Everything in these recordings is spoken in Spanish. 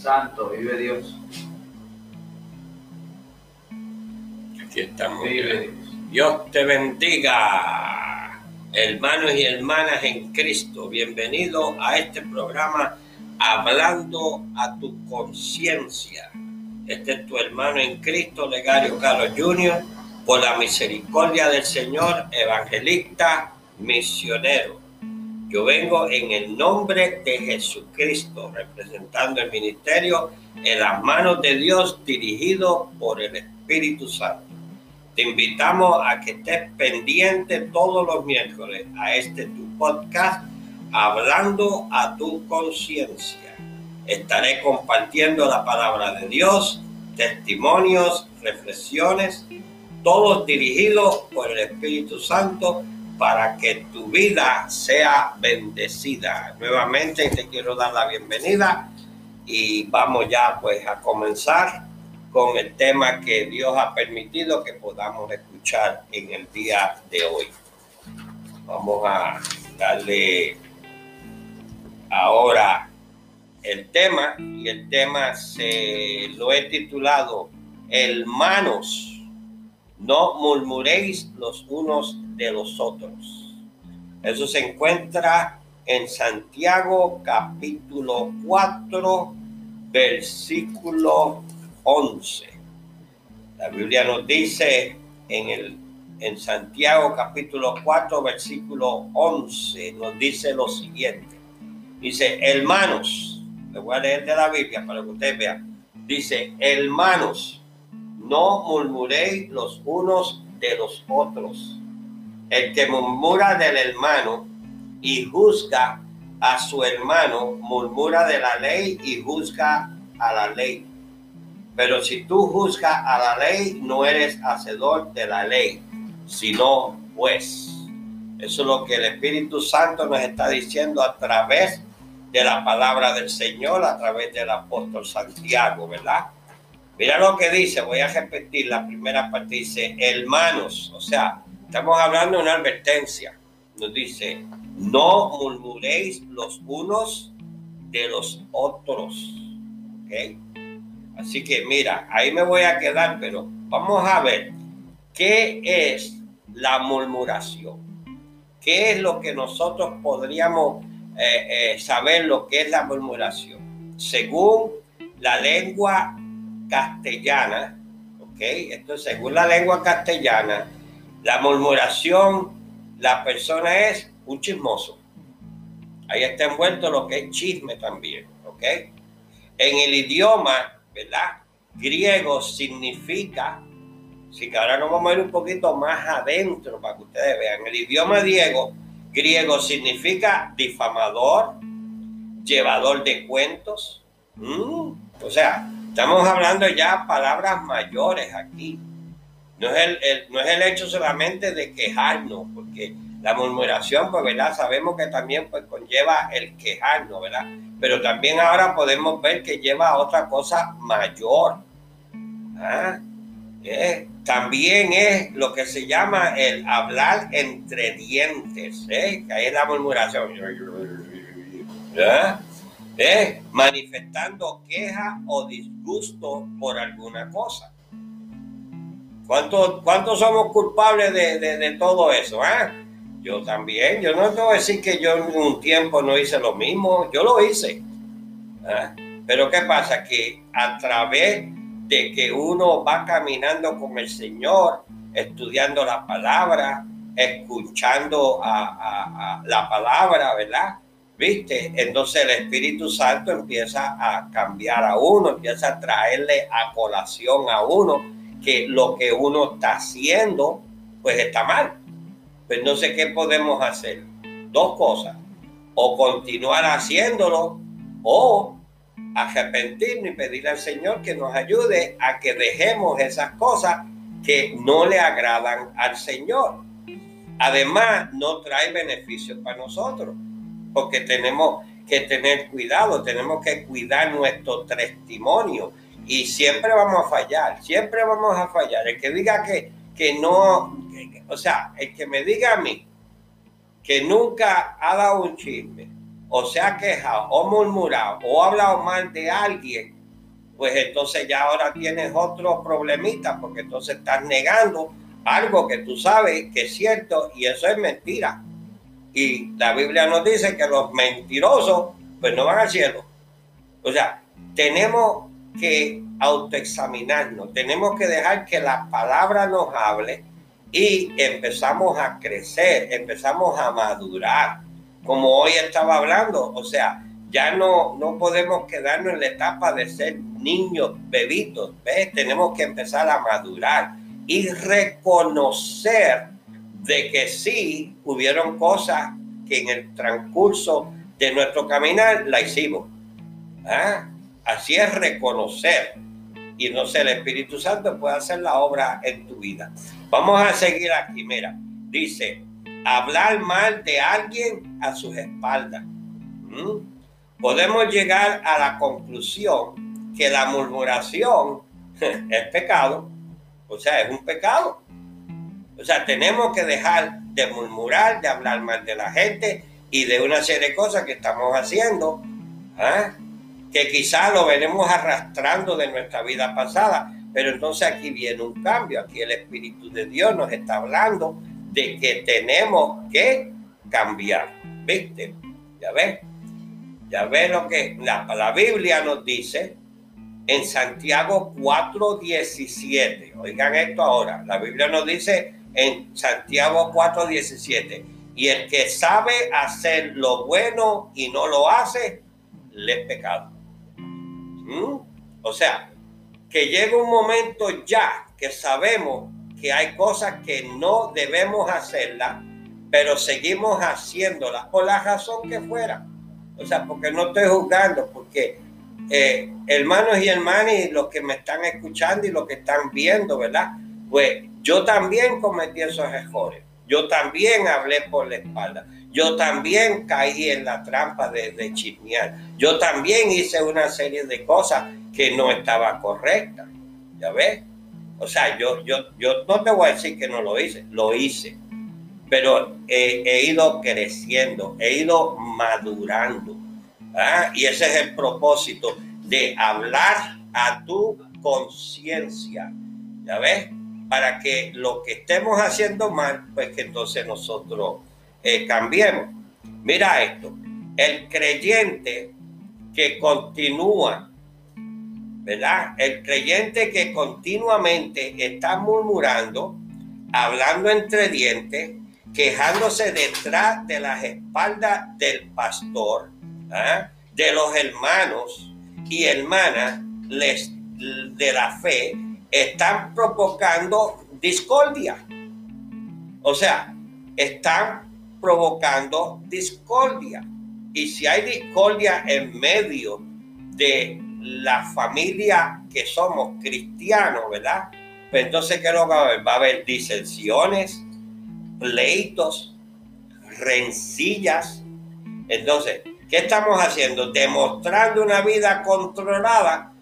Santo, vive Dios. Aquí estamos. Vive Dios. Dios te bendiga, hermanos y hermanas en Cristo. Bienvenido a este programa Hablando a tu conciencia. Este es tu hermano en Cristo, Legario Carlos Jr., por la misericordia del Señor, evangelista, misionero. Yo vengo en el nombre de Jesucristo, representando el ministerio en las manos de Dios, dirigido por el Espíritu Santo. Te invitamos a que estés pendiente todos los miércoles a este tu podcast, hablando a tu conciencia. Estaré compartiendo la palabra de Dios, testimonios, reflexiones, todos dirigidos por el Espíritu Santo para que tu vida sea bendecida. Nuevamente te quiero dar la bienvenida y vamos ya pues a comenzar con el tema que Dios ha permitido que podamos escuchar en el día de hoy. Vamos a darle ahora el tema y el tema se lo he titulado Hermanos, no murmuréis los unos de los otros. Eso se encuentra en Santiago capítulo 4, versículo 11. La Biblia nos dice en, el, en Santiago capítulo 4, versículo 11, nos dice lo siguiente. Dice, hermanos, le voy a leer de la Biblia para que ustedes vean. Dice, hermanos, no murmuréis los unos de los otros el que murmura del hermano y juzga a su hermano, murmura de la ley y juzga a la ley. Pero si tú juzgas a la ley, no eres hacedor de la ley, sino pues. Eso es lo que el Espíritu Santo nos está diciendo a través de la palabra del Señor, a través del apóstol Santiago, ¿verdad? Mira lo que dice, voy a repetir la primera parte, dice, hermanos, o sea, Estamos hablando de una advertencia. Nos dice, no murmuréis los unos de los otros. ¿Ok? Así que mira, ahí me voy a quedar, pero vamos a ver qué es la murmuración. ¿Qué es lo que nosotros podríamos eh, eh, saber lo que es la murmuración? Según la lengua castellana, ¿ok? Esto según la lengua castellana, la murmuración, la persona es un chismoso. Ahí está envuelto lo que es chisme también, ¿ok? En el idioma, ¿verdad? Griego significa, si que ahora nos vamos a ir un poquito más adentro para que ustedes vean, el idioma griego, griego significa difamador, llevador de cuentos. Mm, o sea, estamos hablando ya palabras mayores aquí. No es el, no es el hecho solamente de quejarnos, porque la murmuración, pues, ¿verdad? Sabemos que también pues, conlleva el quejarnos, ¿verdad? Pero también ahora podemos ver que lleva a otra cosa mayor. ¿ah? Eh, también es lo que se llama el hablar entre dientes, ¿eh? que ahí es la murmuración. ¿Ah? ¿Eh? Manifestando queja o disgusto por alguna cosa. ¿Cuántos, somos culpables de, todo eso? Eh? Yo también. Yo no a decir que yo en un tiempo no hice lo mismo. Yo lo hice. ¿eh? Pero ¿qué pasa? Que a través de que uno va caminando con el Señor, estudiando la palabra, escuchando a, la palabra, ¿verdad? ¿Viste? Entonces el Espíritu Santo empieza a cambiar a uno, empieza a traerle a colación a uno que lo que uno está haciendo, pues está mal. Pues no sé qué podemos hacer. Dos cosas. O continuar haciéndolo o arrepentirnos y pedirle al Señor que nos ayude a que dejemos esas cosas que no le agradan al Señor. Además, no trae beneficios para nosotros, porque tenemos que tener cuidado, tenemos que cuidar nuestro testimonio y siempre vamos a fallar, siempre vamos a fallar. El que diga que, que no, o sea, el que me diga a mí que nunca ha dado un chisme o se ha quejado o murmurado o ha hablado mal de alguien, pues entonces ya ahora tienes otro problemita porque entonces estás negando algo que tú sabes que es cierto y eso es mentira. Y la Biblia nos dice que los mentirosos pues no van al cielo. O sea, tenemos que autoexaminarnos, tenemos que dejar que la palabra nos hable y empezamos a crecer, empezamos a madurar, como hoy estaba hablando, o sea, ya no, no podemos quedarnos en la etapa de ser niños, bebitos, ¿ves? Tenemos que empezar a madurar y reconocer de que sí hubieron cosas que en el transcurso de nuestro caminar la hicimos. ¿Ah? Así es reconocer. Y no sé, el Espíritu Santo puede hacer la obra en tu vida. Vamos a seguir aquí, mira. Dice, hablar mal de alguien a sus espaldas. ¿Mm? Podemos llegar a la conclusión que la murmuración es pecado. O sea, es un pecado. O sea, tenemos que dejar de murmurar, de hablar mal de la gente y de una serie de cosas que estamos haciendo. ¿ah? Que quizás lo veremos arrastrando de nuestra vida pasada, pero entonces aquí viene un cambio, aquí el Espíritu de Dios nos está hablando de que tenemos que cambiar, ¿viste? Ya ves, ya ves lo que la, la Biblia nos dice en Santiago 4:17, oigan esto ahora, la Biblia nos dice en Santiago 4:17, y el que sabe hacer lo bueno y no lo hace, le es pecado. ¿Mm? O sea, que llega un momento ya que sabemos que hay cosas que no debemos hacerlas, pero seguimos haciéndolas por la razón que fuera. O sea, porque no estoy juzgando, porque eh, hermanos y hermanas, y los que me están escuchando y los que están viendo, ¿verdad? Pues yo también cometí esos errores. Yo también hablé por la espalda. Yo también caí en la trampa de, chismear. Yo también hice una serie de cosas que no estaban correctas. ¿Ya ves? O sea, yo, yo, yo no te voy a decir que no lo hice, lo hice. Pero he ido creciendo, he ido madurando. ¿ah? Y ese es el propósito de hablar a tu conciencia. ¿Ya ves? Para que lo que estemos haciendo mal, pues que entonces nosotros cambiemos. Mira esto, el creyente que continúa, ¿verdad? El creyente que continuamente está murmurando, hablando entre dientes, quejándose detrás de las espaldas del pastor, ¿ah? de los hermanos y hermanas de la fe, están provocando discordia. O sea, están provocando discordia. Y si hay discordia en medio de la familia que somos cristianos, ¿verdad? Pues entonces, ¿qué va a haber? Va a haber disensiones, pleitos, rencillas. Entonces, ¿qué estamos haciendo? Demostrando una vida controlada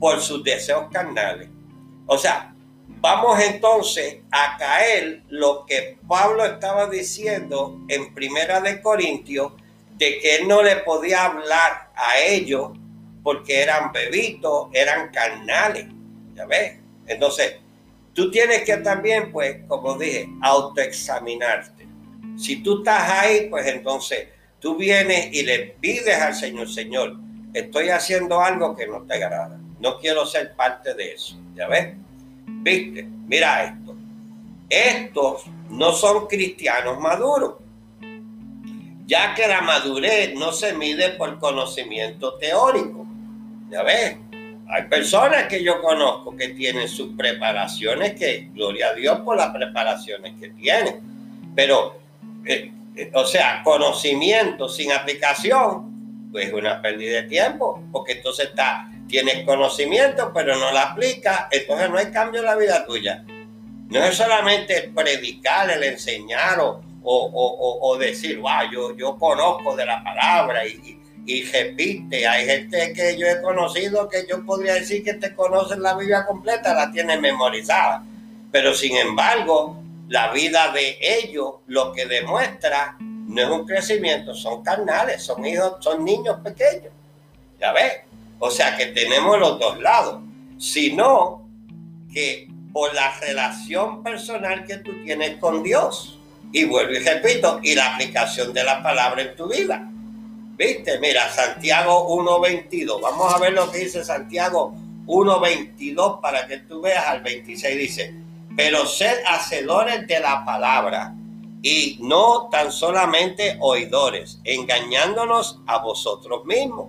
por sus deseos carnales. O sea, Vamos entonces a caer lo que Pablo estaba diciendo en Primera de Corintios, de que él no le podía hablar a ellos porque eran bebitos, eran carnales. ¿Ya ves? Entonces, tú tienes que también, pues, como dije, autoexaminarte. Si tú estás ahí, pues entonces tú vienes y le pides al Señor, Señor, estoy haciendo algo que no te agrada. No quiero ser parte de eso. ¿Ya ves? ¿Viste? Mira esto. Estos no son cristianos maduros, ya que la madurez no se mide por conocimiento teórico. Ya ves, hay personas que yo conozco que tienen sus preparaciones, que gloria a Dios por las preparaciones que tienen, pero, eh, eh, o sea, conocimiento sin aplicación, pues es una pérdida de tiempo, porque entonces está tienes conocimiento, pero no la aplicas, entonces no hay cambio en la vida tuya. No es solamente predicar, el enseñar o, o, decir, wow, yo, yo conozco de la palabra y, y, repite. Hay gente que yo he conocido que yo podría decir que te conocen la Biblia completa, la tienen memorizada. Pero sin embargo, la vida de ellos lo que demuestra no es un crecimiento, son carnales, son hijos, son niños pequeños. ¿Ya ves? O sea que tenemos los dos lados, sino que por la relación personal que tú tienes con Dios. Y vuelvo y repito, y la aplicación de la palabra en tu vida. ¿Viste? Mira, Santiago 1.22. Vamos a ver lo que dice Santiago 1.22 para que tú veas al 26. Dice, pero sed hacedores de la palabra y no tan solamente oidores, engañándonos a vosotros mismos.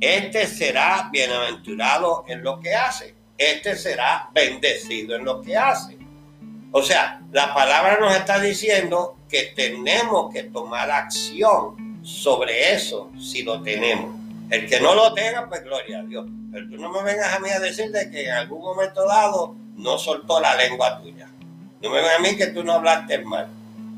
este será bienaventurado en lo que hace. Este será bendecido en lo que hace. O sea, la palabra nos está diciendo que tenemos que tomar acción sobre eso si lo tenemos. El que no lo tenga, pues gloria a Dios. Pero tú no me vengas a mí a decirte que en algún momento dado no soltó la lengua tuya. No me vengas a mí que tú no hablaste mal.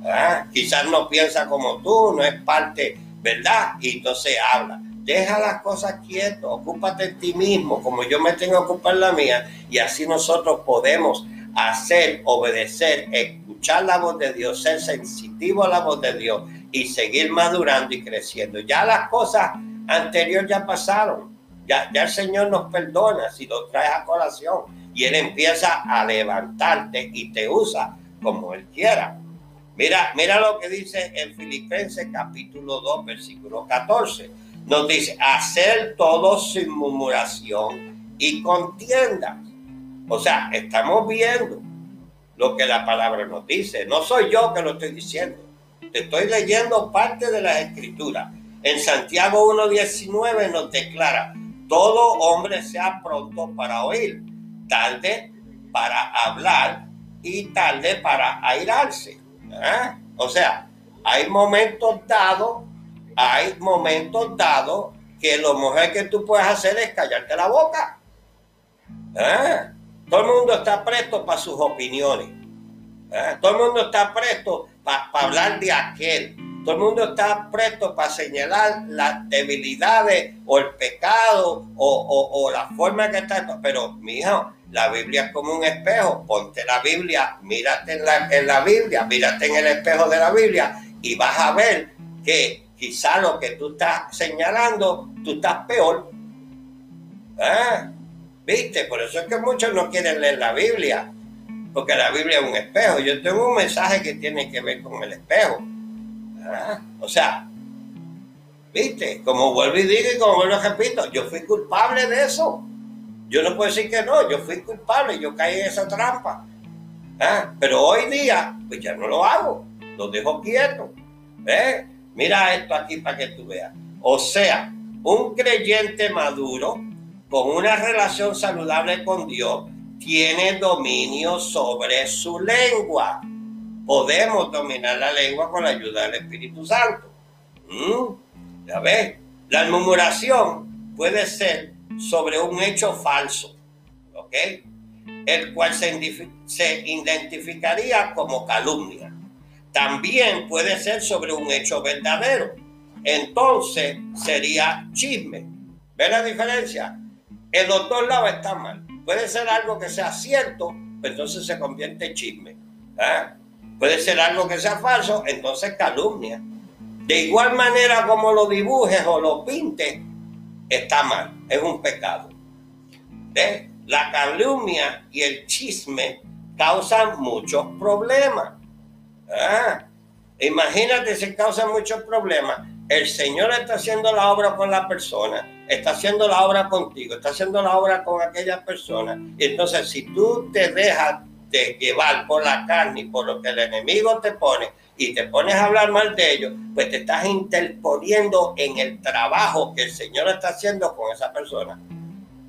¿Ah? Quizás no piensa como tú, no es parte, ¿verdad? Y entonces habla. Deja las cosas quietas, ocúpate de ti mismo, como yo me tengo que ocupar la mía, y así nosotros podemos hacer, obedecer, escuchar la voz de Dios, ser sensitivo a la voz de Dios y seguir madurando y creciendo. Ya las cosas anteriores ya pasaron. Ya, ya el Señor nos perdona si lo traes a colación y Él empieza a levantarte y te usa como Él quiera. Mira, mira lo que dice en Filipenses capítulo 2, versículo 14 nos dice, hacer todo sin murmuración y contienda. O sea, estamos viendo lo que la palabra nos dice. No soy yo que lo estoy diciendo. Te estoy leyendo parte de las escrituras. En Santiago 1.19 nos declara, todo hombre sea pronto para oír, tarde para hablar y tarde para airarse. ¿eh? O sea, hay momentos dados hay momentos dados que lo mejor que tú puedes hacer es callarte la boca. ¿Eh? Todo el mundo está presto para sus opiniones. ¿Eh? Todo el mundo está presto para hablar de aquel. Todo el mundo está presto para señalar las debilidades o el pecado o, la forma que está. Pero, mi hijo, la Biblia es como un espejo. Ponte la Biblia, mírate en la, en la Biblia, mírate en el espejo de la Biblia y vas a ver que quizá lo que tú estás señalando, tú estás peor. ¿Ah? ¿Viste? Por eso es que muchos no quieren leer la Biblia, porque la Biblia es un espejo. Yo tengo un mensaje que tiene que ver con el espejo. ¿Ah? O sea, ¿viste? Como vuelvo y digo y como vuelvo y repito, yo fui culpable de eso. Yo no puedo decir que no, yo fui culpable, yo caí en esa trampa. ¿Ah? Pero hoy día, pues ya no lo hago, lo dejo quieto. ¿eh? Mira esto aquí para que tú veas. O sea, un creyente maduro con una relación saludable con Dios tiene dominio sobre su lengua. Podemos dominar la lengua con la ayuda del Espíritu Santo. ¿Mm? Ya ves, la murmuración puede ser sobre un hecho falso, ¿ok? El cual se, se identificaría como calumnia también puede ser sobre un hecho verdadero. Entonces sería chisme. ¿Ves la diferencia? En los dos lados está mal. Puede ser algo que sea cierto, pero entonces se convierte en chisme. ¿ah? Puede ser algo que sea falso, entonces calumnia. De igual manera como lo dibujes o lo pintes, está mal, es un pecado. ¿Ves? La calumnia y el chisme causan muchos problemas. Ah, imagínate si causa muchos problemas. El Señor está haciendo la obra con la persona, está haciendo la obra contigo, está haciendo la obra con aquella persona. Entonces, si tú te dejas de llevar por la carne y por lo que el enemigo te pone y te pones a hablar mal de ellos, pues te estás interponiendo en el trabajo que el Señor está haciendo con esa persona.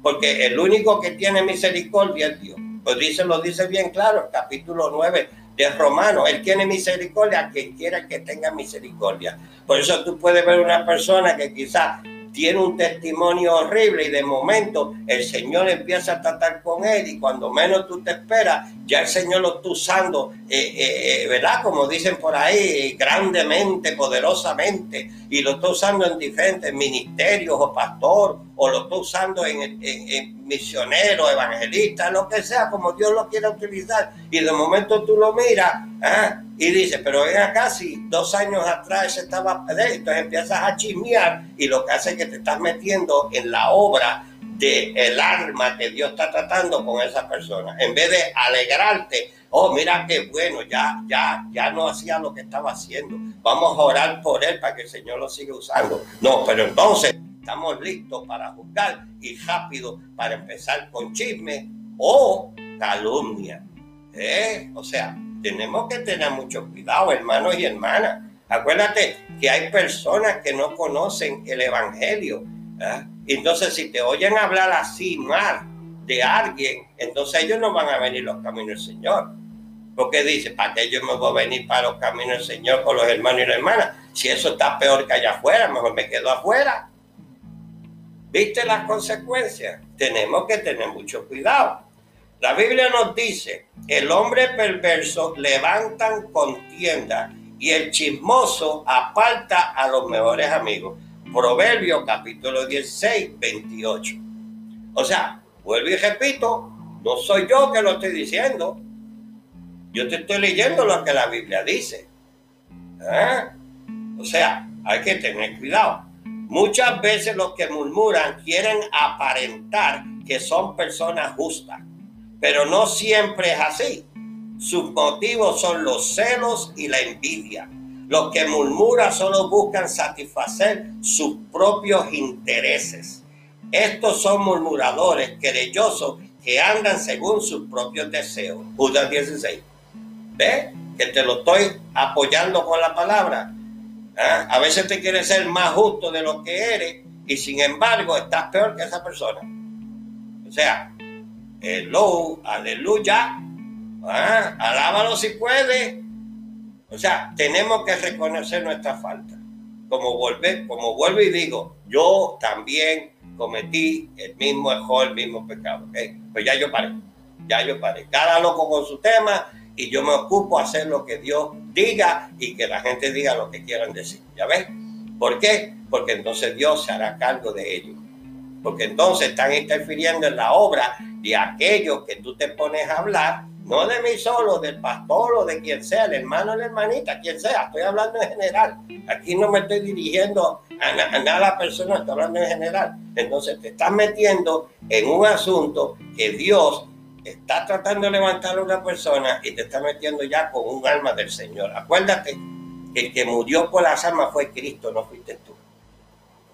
Porque el único que tiene misericordia es Dios. Pues dice, lo dice bien claro, el capítulo 9 de Romano. Él tiene misericordia, que quiera que tenga misericordia. Por eso tú puedes ver una persona que quizás tiene un testimonio horrible y de momento el Señor empieza a tratar con él y cuando menos tú te esperas, ya el Señor lo está usando, eh, eh, eh, ¿verdad? Como dicen por ahí, grandemente, poderosamente, y lo está usando en diferentes ministerios o pastor, o lo está usando en, en, misionero, evangelista, lo que sea, como Dios lo quiera utilizar. Y de momento tú lo miras ¿ah? y dices, pero ven acá, si dos años atrás estaba, entonces empiezas a chismear y lo que hace es que te estás metiendo en la obra del el alma que Dios está tratando con esa persona. En vez de alegrarte, oh, mira qué bueno, ya, ya, ya no hacía lo que estaba haciendo. Vamos a orar por él para que el Señor lo siga usando. No, pero entonces estamos listos para juzgar y rápido para empezar con chisme o calumnia. ¿Eh? O sea, tenemos que tener mucho cuidado, hermanos y hermanas. Acuérdate que hay personas que no conocen el Evangelio. ¿eh? Entonces, si te oyen hablar así mal de alguien, entonces ellos no van a venir los caminos del Señor. Porque dice, ¿para qué yo me voy a venir para los caminos del Señor con los hermanos y las hermanas? Si eso está peor que allá afuera, mejor me quedo afuera. ¿Viste las consecuencias? Tenemos que tener mucho cuidado. La Biblia nos dice, el hombre perverso levantan contienda y el chismoso aparta a los mejores amigos. Proverbio capítulo 16, 28. O sea, vuelvo y repito, no soy yo que lo estoy diciendo. Yo te estoy leyendo lo que la Biblia dice. ¿Eh? O sea, hay que tener cuidado. Muchas veces los que murmuran quieren aparentar que son personas justas, pero no siempre es así. Sus motivos son los celos y la envidia. Los que murmuran solo buscan satisfacer sus propios intereses. Estos son murmuradores querellosos que andan según sus propios deseos. Judas 16. ¿Ve? Que te lo estoy apoyando con la palabra. ¿Ah? A veces te quieres ser más justo de lo que eres y sin embargo estás peor que esa persona. O sea, hello, aleluya. ¿Ah? Alábalo si puede. O sea, tenemos que reconocer nuestra falta. Como, vuelve, como vuelvo y digo, yo también cometí el mismo error, el mismo pecado. Pues ya yo paré, ya yo paré. Cada loco con su tema y yo me ocupo a hacer lo que Dios diga y que la gente diga lo que quieran decir. ¿Ya ves? ¿Por qué? Porque entonces Dios se hará cargo de ellos. Porque entonces están interfiriendo en la obra de aquellos que tú te pones a hablar no de mí solo, del pastor o de quien sea, el hermano la hermanita, quien sea. Estoy hablando en general. Aquí no me estoy dirigiendo a, nada persona, estoy hablando en general. Entonces te estás metiendo en un asunto que Dios está tratando de levantar a una persona y te está metiendo ya con un alma del Señor. Acuérdate que el que murió por las almas fue Cristo, no fuiste tú.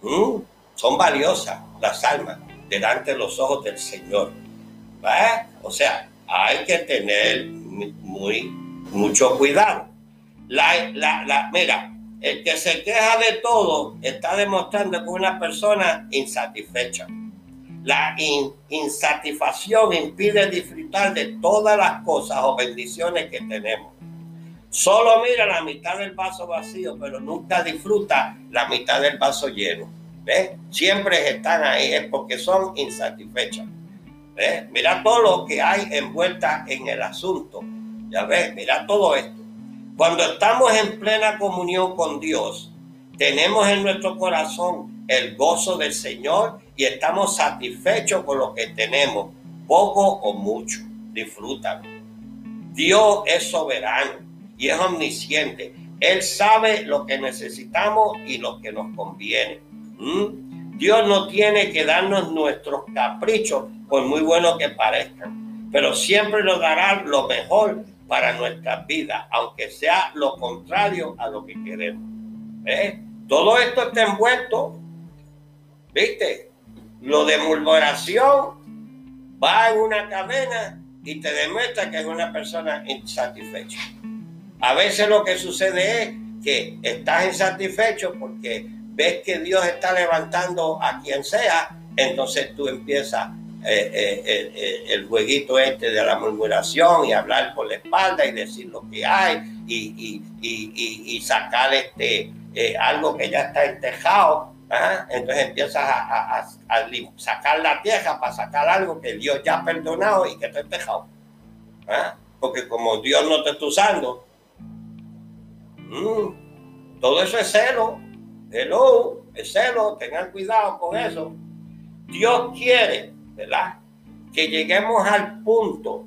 ¿Mm? Son valiosas las almas delante de los ojos del Señor. ¿Va? O sea, hay que tener muy, mucho cuidado. La, la, mira, el que se queja de todo está demostrando que es una persona insatisfecha. La insatisfacción impide disfrutar de todas las cosas o bendiciones que tenemos. Solo mira la mitad del vaso vacío, pero nunca disfruta la mitad del vaso lleno. ¿Ves? Siempre están ahí, es porque son insatisfechas. Mira todo lo que hay envuelta en el asunto. Ya ves, mira todo esto. Cuando estamos en plena comunión con Dios, tenemos en nuestro corazón el gozo del Señor y estamos satisfechos con lo que tenemos, poco o mucho. Disfrútalo. Dios es soberano y es omnisciente. Él sabe lo que necesitamos y lo que nos conviene. ¿Mm? Dios no tiene que darnos nuestros caprichos por muy bueno que parezcan, pero siempre nos dará lo mejor para nuestras vidas, aunque sea lo contrario a lo que queremos. Todo esto está envuelto, ¿viste? Lo de murmuración va en una cadena y te demuestra que es una persona insatisfecha. A veces lo que sucede es que estás insatisfecho porque ves que Dios está levantando a quien sea, entonces tú empiezas eh, eh, el jueguito este de la murmuración y hablar por la espalda y decir lo que hay y, y, sacar este, algo que ya está entejado. ¿Ah? Entonces empiezas a, sacar la tierra para sacar algo que Dios ya ha perdonado y que está entejado. ¿ah? Porque como Dios no te está usando, mm, todo eso es celo. Es celo, tengan cuidado con eso. Dios quiere, ¿verdad? Que lleguemos al punto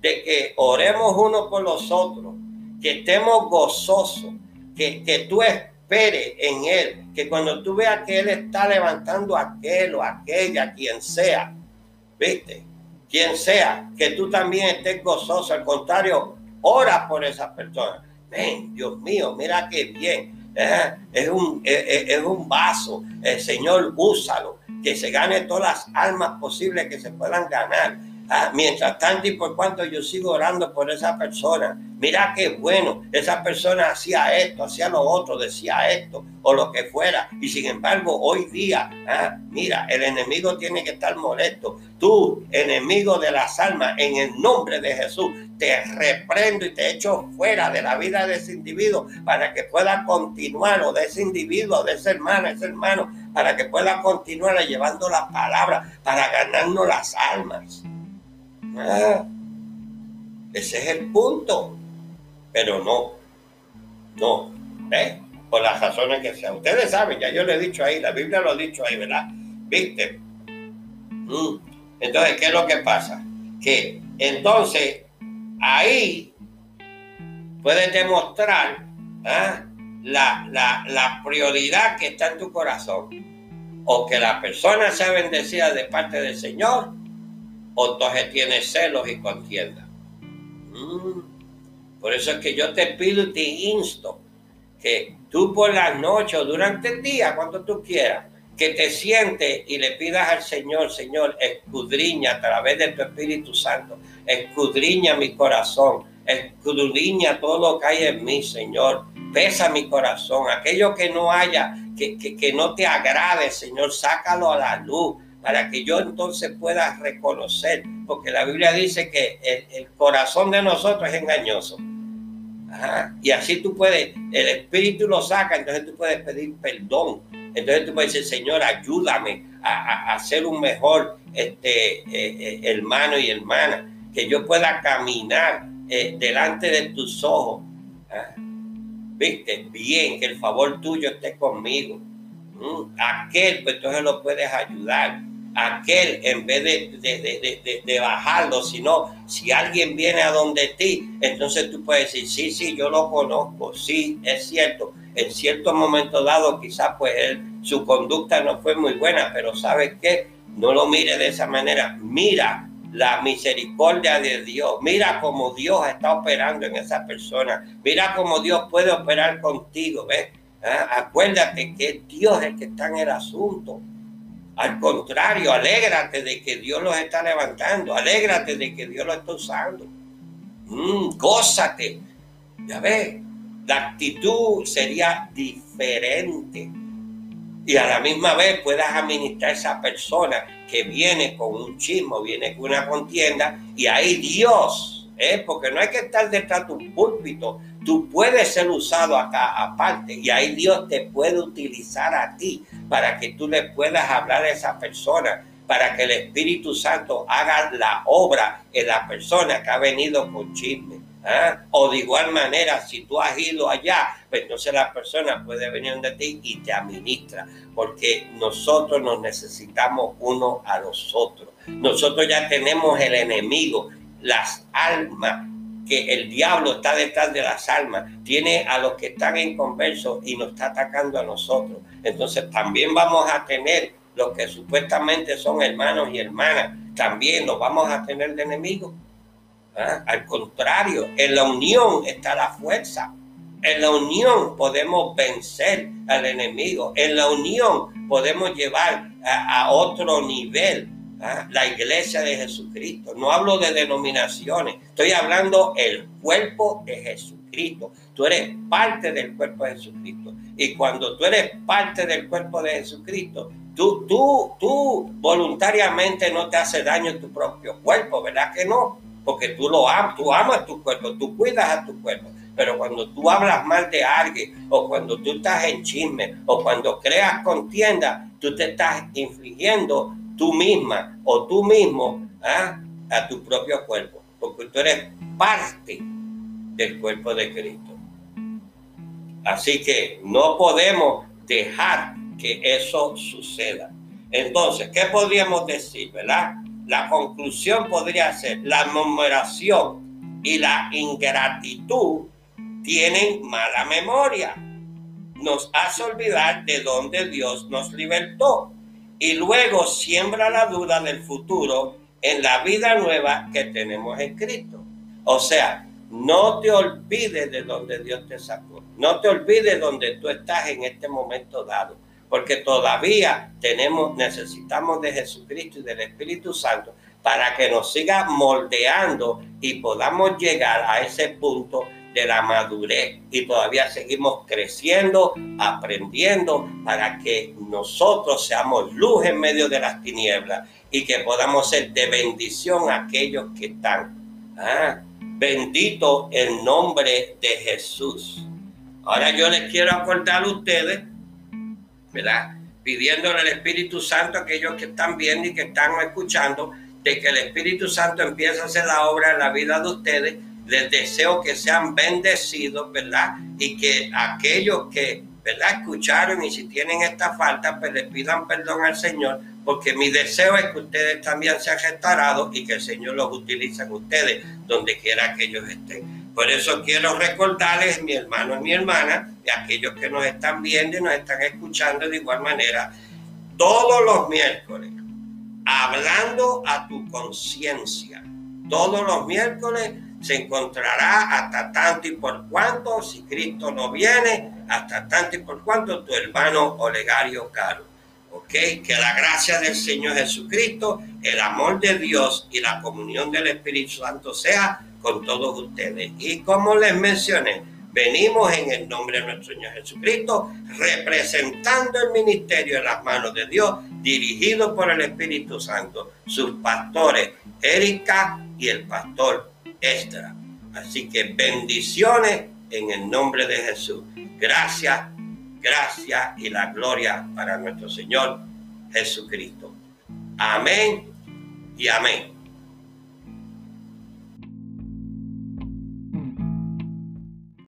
de que oremos uno por los otros, que estemos gozosos, que, que tú esperes en Él, que cuando tú veas que Él está levantando a aquel o aquella, quien sea, ¿viste? Quien sea, que tú también estés gozoso, al contrario, ora por esa persona. Ven, Dios mío, mira qué bien eh, es, un, eh, eh, es, un vaso. El Señor, úsalo. Que se gane todas las almas posibles que se puedan ganar. Ah, mientras tanto y por cuanto yo sigo orando por esa persona, mira qué bueno, esa persona hacía esto, hacía lo otro, decía esto o lo que fuera. Y sin embargo, hoy día, ah, mira, el enemigo tiene que estar molesto. Tú, enemigo de las almas, en el nombre de Jesús, te reprendo y te echo fuera de la vida de ese individuo para que pueda continuar, o de ese individuo, de ese hermano, ese hermano, para que pueda continuar llevando la palabra, para ganarnos las almas. Ah, ese es el punto. Pero no, no, ¿eh? Por las razones que sean. Ustedes saben, ya yo le he dicho ahí, la Biblia lo ha dicho ahí, ¿verdad? ¿Viste? Mm. Entonces, ¿qué es lo que pasa? Que entonces ahí puedes demostrar ¿ah? la, la, la prioridad que está en tu corazón. O que la persona sea bendecida de parte del Señor o entonces tienes celos y contienda. Mm. Por eso es que yo te pido y te insto que tú por la noche o durante el día, cuando tú quieras, que te sientes y le pidas al Señor, Señor, escudriña a través de tu Espíritu Santo, escudriña mi corazón, escudriña todo lo que hay en mí, Señor. Pesa mi corazón, aquello que no haya, que, que, que no te agrade, Señor, sácalo a la luz para que yo entonces pueda reconocer, porque la Biblia dice que el, corazón de nosotros es engañoso. Y así tú puedes, el Espíritu lo saca, entonces tú puedes pedir perdón. Entonces tú puedes decir, Señor, ayúdame a, ser un mejor este, eh, eh, hermano y hermana, que yo pueda caminar eh, delante de tus ojos. ¿Viste? Bien, que el favor tuyo esté conmigo. Mm, aquel, pues entonces lo puedes ayudar aquel en vez de, de, bajarlo, sino si alguien viene a donde ti, entonces tú puedes decir, sí, sí, yo lo conozco, sí, es cierto. En cierto momento dado, quizás pues su conducta no fue muy buena, pero ¿sabes qué? No lo mire de esa manera. Mira la misericordia de Dios. Mira cómo Dios está operando en esa persona. Mira cómo Dios puede operar contigo. ¿ves? Ah, acuérdate que Dios es el que está en el asunto. Al contrario, alégrate de que Dios los está levantando, alégrate de que Dios los está usando. Mm, gózate. Ya ves, la actitud sería diferente. Y a la misma vez puedas administrar a esa persona que viene con un chismo, viene con una contienda, y ahí Dios, ¿eh? porque no hay que estar detrás de un púlpito, tú puedes ser usado acá aparte, y ahí Dios te puede utilizar a ti para que tú le puedas hablar a esa persona, para que el Espíritu Santo haga la obra en la persona que ha venido con chisme. ¿ah? O de igual manera, si tú has ido allá, pues entonces la persona puede venir de ti y te administra, porque nosotros nos necesitamos uno a los otros. Nosotros ya tenemos el enemigo, las almas que el diablo está detrás de las almas, tiene a los que están en converso y nos está atacando a nosotros. Entonces también vamos a tener los que supuestamente son hermanos y hermanas, también los vamos a tener de enemigos. ¿Ah? Al contrario, en la unión está la fuerza. En la unión podemos vencer al enemigo. En la unión podemos llevar a otro nivel ¿Ah? la iglesia de Jesucristo. No hablo de denominaciones, estoy hablando el cuerpo de Jesucristo. Tú eres parte del cuerpo de Jesucristo. Y cuando tú eres parte del cuerpo de Jesucristo, Tú, tú, tú voluntariamente no te hace daño en tu propio cuerpo, ¿verdad que no? Porque tú lo amas, tú amas tu cuerpo, tú cuidas a tu cuerpo. Pero cuando tú hablas mal de alguien, o cuando tú estás en chisme, o cuando creas contienda, tú te estás infligiendo tú misma o tú mismo ¿ah? a tu propio cuerpo, porque tú eres parte del cuerpo de Cristo. Así que no podemos dejar que eso suceda. Entonces, ¿qué podríamos decir, verdad? La conclusión podría ser la numeración y la ingratitud tienen mala memoria. Nos hace olvidar de dónde Dios nos libertó y luego siembra la duda del futuro en la vida nueva que tenemos en Cristo. O sea, no te olvides de donde Dios te sacó. No te olvides de donde tú estás en este momento dado. Porque todavía tenemos, necesitamos de Jesucristo y del Espíritu Santo para que nos siga moldeando y podamos llegar a ese punto de la madurez y todavía seguimos creciendo, aprendiendo para que nosotros seamos luz en medio de las tinieblas y que podamos ser de bendición a aquellos que están. Ah, bendito el nombre de Jesús. Ahora yo les quiero acordar a ustedes, ¿verdad? Pidiéndole al Espíritu Santo a aquellos que están viendo y que están escuchando, de que el Espíritu Santo empiece a hacer la obra en la vida de ustedes les deseo que sean bendecidos, ¿verdad? Y que aquellos que, ¿verdad? Escucharon y si tienen esta falta, pues les pidan perdón al Señor, porque mi deseo es que ustedes también sean restaurados y que el Señor los utilice ustedes, donde quiera que ellos estén. Por eso quiero recordarles, mi hermano y mi hermana, y aquellos que nos están viendo y nos están escuchando de igual manera, todos los miércoles, hablando a tu conciencia, todos los miércoles se encontrará hasta tanto y por cuanto, si Cristo no viene, hasta tanto y por cuanto tu hermano Olegario Caro. ¿Ok? Que la gracia del Señor Jesucristo, el amor de Dios y la comunión del Espíritu Santo sea con todos ustedes. Y como les mencioné, venimos en el nombre de nuestro Señor Jesucristo, representando el ministerio en las manos de Dios, dirigido por el Espíritu Santo, sus pastores, Erika y el pastor extra. Así que bendiciones en el nombre de Jesús. Gracias, gracias y la gloria para nuestro Señor Jesucristo. Amén y amén.